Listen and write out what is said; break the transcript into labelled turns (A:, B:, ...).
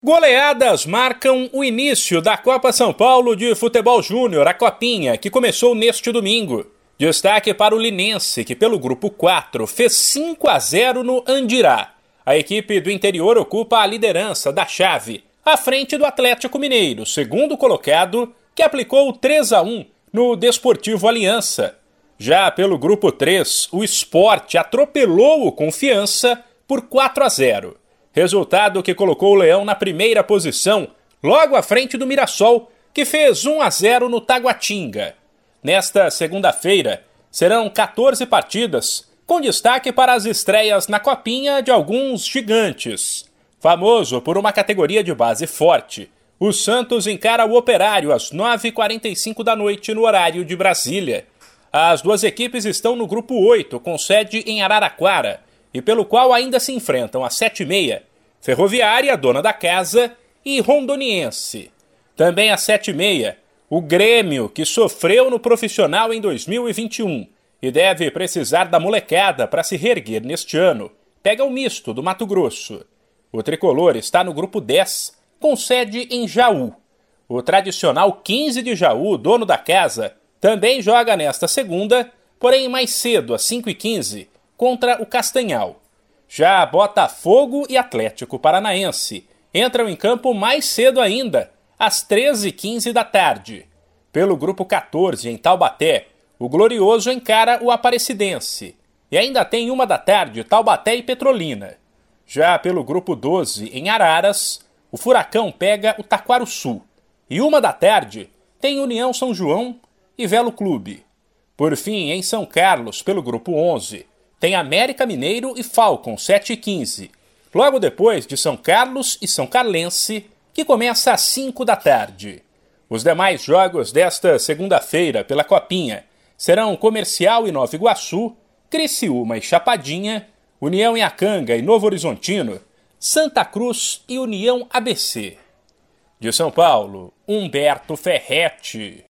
A: Goleadas marcam o início da Copa São Paulo de Futebol Júnior, a Copinha, que começou neste domingo. Destaque para o Linense, que pelo grupo 4 fez 5 a 0 no Andirá. A equipe do interior ocupa a liderança da chave, à frente do Atlético Mineiro, segundo colocado, que aplicou 3 a 1 no Desportivo Aliança. Já pelo grupo 3, o Esporte atropelou o Confiança por 4 a 0 resultado que colocou o Leão na primeira posição, logo à frente do Mirassol, que fez 1 a 0 no Taguatinga. Nesta segunda-feira, serão 14 partidas, com destaque para as estreias na Copinha de alguns gigantes. Famoso por uma categoria de base forte, o Santos encara o Operário às 9h45 da noite no horário de Brasília. As duas equipes estão no grupo 8, com sede em Araraquara, e pelo qual ainda se enfrentam às 7h30 Ferroviária, dona da casa, e Rondoniense. Também às 7h30, o Grêmio, que sofreu no profissional em 2021 e deve precisar da molecada para se reerguer neste ano, pega o misto do Mato Grosso. O tricolor está no grupo 10, com sede em Jaú. O tradicional 15 de Jaú, dono da casa, também joga nesta segunda, porém mais cedo, às 5h15, contra o Castanhal. Já Botafogo e Atlético Paranaense entram em campo mais cedo ainda, às 13h15 da tarde. Pelo grupo 14, em Taubaté, o Glorioso encara o Aparecidense. E ainda tem uma da tarde, Taubaté e Petrolina. Já pelo grupo 12, em Araras, o Furacão pega o Taquaruçu. E uma da tarde, tem União São João e Velo Clube. Por fim, em São Carlos, pelo grupo 11, tem América Mineiro e Falcon 7 e 15. Logo depois de São Carlos e São Carlense, que começa às 5 da tarde. Os demais jogos desta segunda-feira pela Copinha serão Comercial e Nova Iguaçu, Criciúma e Chapadinha, União e Acanga e Novo Horizontino, Santa Cruz e União ABC. De São Paulo, Humberto Ferretti.